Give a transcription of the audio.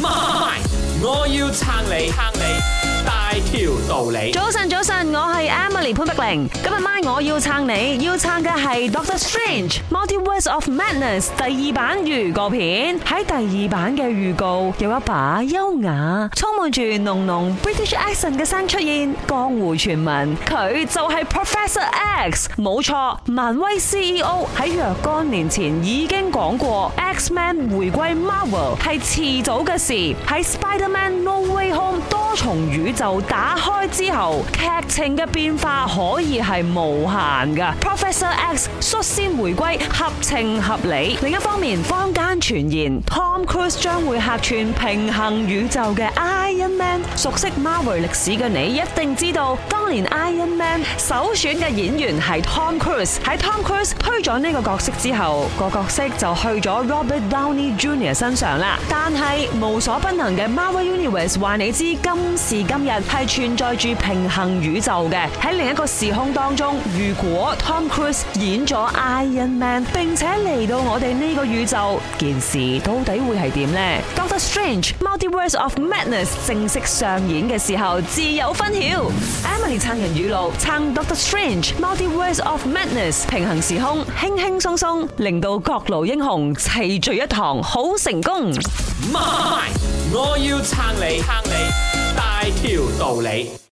妈 y 我要撑你。条道理。早晨，早晨，我系 Emily 潘碧玲。今日晚我要撑你，要撑嘅系 Doctor Strange: Multiverse of Madness 第二版预告片。喺第二版嘅预告，有一把优雅、充满住浓浓 British a c c e n t 嘅声出现，江湖传闻佢就系 Professor X。冇错，漫威 CEO 喺若干年前已经讲过，X Man 回归 Marvel 系迟早嘅事。喺 Spider-Man: No Way Home。同宇宙打开之后，剧情嘅变化可以系无限噶。Professor X 率先回归，合情合理。另一方面，坊间传言 Tom Cruise 将会客串平衡宇宙嘅 Iron Man。熟悉 Marvel 历史嘅你一定知道，當年 Iron Man 首選嘅演員係 Tom Cruise。喺 Tom Cruise 推咗呢個角色之後，個角色就去咗 Robert Downey Jr. 身上啦。但係無所不能嘅 Marvel Universe 話你知，今時今日係存在住平衡宇宙嘅。喺另一個時空當中，如果 Tom Cruise 演咗 Iron Man，并且嚟到我哋呢個宇宙，件事到底會係點呢 d o c t o r Strange，Multiverse of Madness 正式。上演嘅时候自有分晓。Emily 撑人语录，撑 Doctor Strange，Multiverse of Madness 平衡时空，轻轻松松令到各路英雄齐聚一堂，好成功。妈，我要撑你，撑你大条道理。